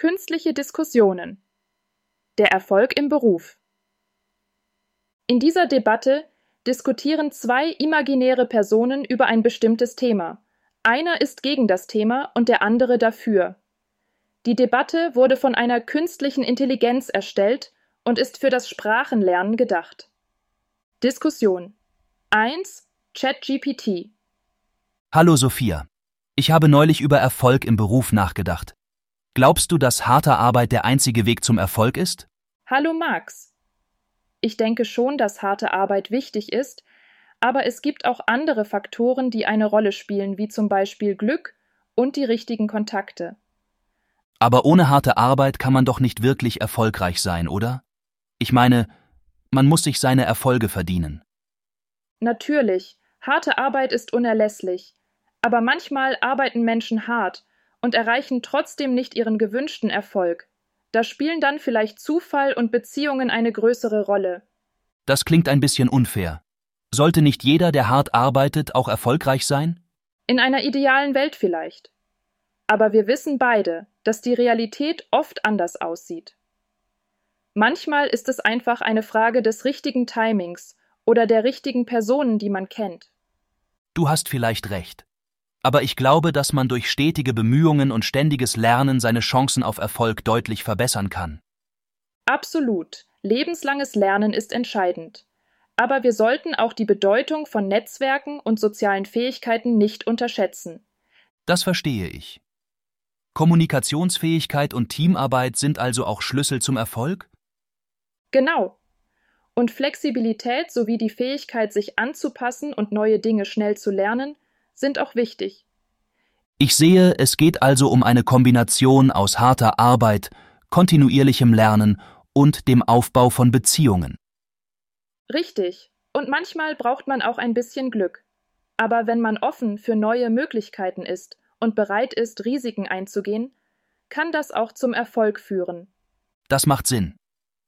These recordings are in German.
Künstliche Diskussionen. Der Erfolg im Beruf. In dieser Debatte diskutieren zwei imaginäre Personen über ein bestimmtes Thema. Einer ist gegen das Thema und der andere dafür. Die Debatte wurde von einer künstlichen Intelligenz erstellt und ist für das Sprachenlernen gedacht. Diskussion 1 ChatGPT Hallo Sophia. Ich habe neulich über Erfolg im Beruf nachgedacht. Glaubst du, dass harte Arbeit der einzige Weg zum Erfolg ist? Hallo Max. Ich denke schon, dass harte Arbeit wichtig ist, aber es gibt auch andere Faktoren, die eine Rolle spielen, wie zum Beispiel Glück und die richtigen Kontakte. Aber ohne harte Arbeit kann man doch nicht wirklich erfolgreich sein, oder? Ich meine, man muss sich seine Erfolge verdienen. Natürlich, harte Arbeit ist unerlässlich, aber manchmal arbeiten Menschen hart und erreichen trotzdem nicht ihren gewünschten Erfolg. Da spielen dann vielleicht Zufall und Beziehungen eine größere Rolle. Das klingt ein bisschen unfair. Sollte nicht jeder, der hart arbeitet, auch erfolgreich sein? In einer idealen Welt vielleicht. Aber wir wissen beide, dass die Realität oft anders aussieht. Manchmal ist es einfach eine Frage des richtigen Timings oder der richtigen Personen, die man kennt. Du hast vielleicht recht. Aber ich glaube, dass man durch stetige Bemühungen und ständiges Lernen seine Chancen auf Erfolg deutlich verbessern kann. Absolut. Lebenslanges Lernen ist entscheidend. Aber wir sollten auch die Bedeutung von Netzwerken und sozialen Fähigkeiten nicht unterschätzen. Das verstehe ich. Kommunikationsfähigkeit und Teamarbeit sind also auch Schlüssel zum Erfolg? Genau. Und Flexibilität sowie die Fähigkeit, sich anzupassen und neue Dinge schnell zu lernen, sind auch wichtig. Ich sehe, es geht also um eine Kombination aus harter Arbeit, kontinuierlichem Lernen und dem Aufbau von Beziehungen. Richtig. Und manchmal braucht man auch ein bisschen Glück. Aber wenn man offen für neue Möglichkeiten ist und bereit ist, Risiken einzugehen, kann das auch zum Erfolg führen. Das macht Sinn.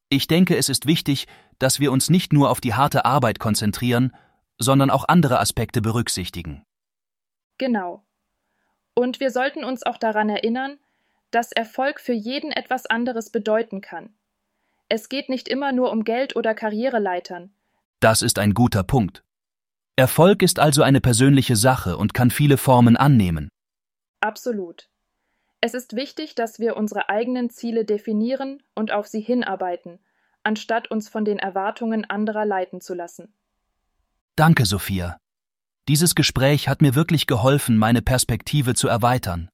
Ich denke, es ist wichtig, dass wir uns nicht nur auf die harte Arbeit konzentrieren, sondern auch andere Aspekte berücksichtigen. Genau. Und wir sollten uns auch daran erinnern, dass Erfolg für jeden etwas anderes bedeuten kann. Es geht nicht immer nur um Geld oder Karriereleitern. Das ist ein guter Punkt. Erfolg ist also eine persönliche Sache und kann viele Formen annehmen. Absolut. Es ist wichtig, dass wir unsere eigenen Ziele definieren und auf sie hinarbeiten, anstatt uns von den Erwartungen anderer leiten zu lassen. Danke, Sophia. Dieses Gespräch hat mir wirklich geholfen, meine Perspektive zu erweitern.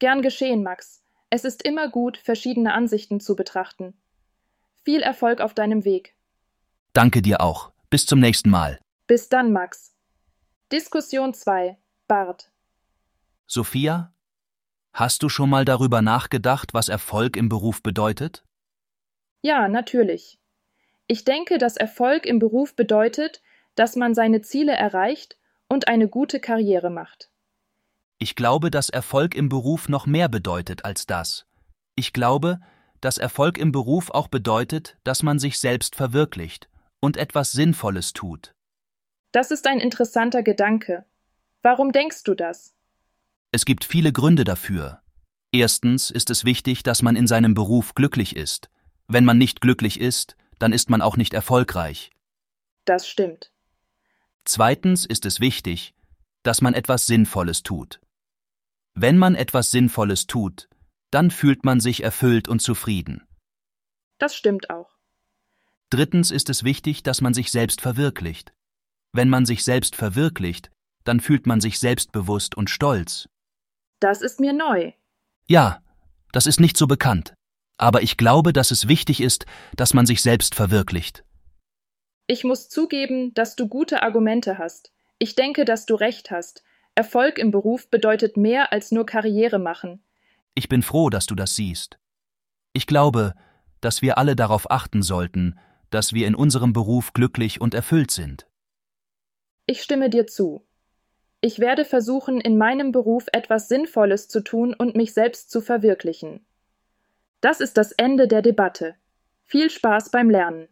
Gern geschehen, Max. Es ist immer gut, verschiedene Ansichten zu betrachten. Viel Erfolg auf deinem Weg. Danke dir auch. Bis zum nächsten Mal. Bis dann, Max. Diskussion 2. Bart. Sophia, hast du schon mal darüber nachgedacht, was Erfolg im Beruf bedeutet? Ja, natürlich. Ich denke, dass Erfolg im Beruf bedeutet, dass man seine Ziele erreicht und eine gute Karriere macht. Ich glaube, dass Erfolg im Beruf noch mehr bedeutet als das. Ich glaube, dass Erfolg im Beruf auch bedeutet, dass man sich selbst verwirklicht und etwas Sinnvolles tut. Das ist ein interessanter Gedanke. Warum denkst du das? Es gibt viele Gründe dafür. Erstens ist es wichtig, dass man in seinem Beruf glücklich ist. Wenn man nicht glücklich ist, dann ist man auch nicht erfolgreich. Das stimmt. Zweitens ist es wichtig, dass man etwas Sinnvolles tut. Wenn man etwas Sinnvolles tut, dann fühlt man sich erfüllt und zufrieden. Das stimmt auch. Drittens ist es wichtig, dass man sich selbst verwirklicht. Wenn man sich selbst verwirklicht, dann fühlt man sich selbstbewusst und stolz. Das ist mir neu. Ja, das ist nicht so bekannt. Aber ich glaube, dass es wichtig ist, dass man sich selbst verwirklicht. Ich muss zugeben, dass du gute Argumente hast. Ich denke, dass du recht hast. Erfolg im Beruf bedeutet mehr als nur Karriere machen. Ich bin froh, dass du das siehst. Ich glaube, dass wir alle darauf achten sollten, dass wir in unserem Beruf glücklich und erfüllt sind. Ich stimme dir zu. Ich werde versuchen, in meinem Beruf etwas Sinnvolles zu tun und mich selbst zu verwirklichen. Das ist das Ende der Debatte. Viel Spaß beim Lernen.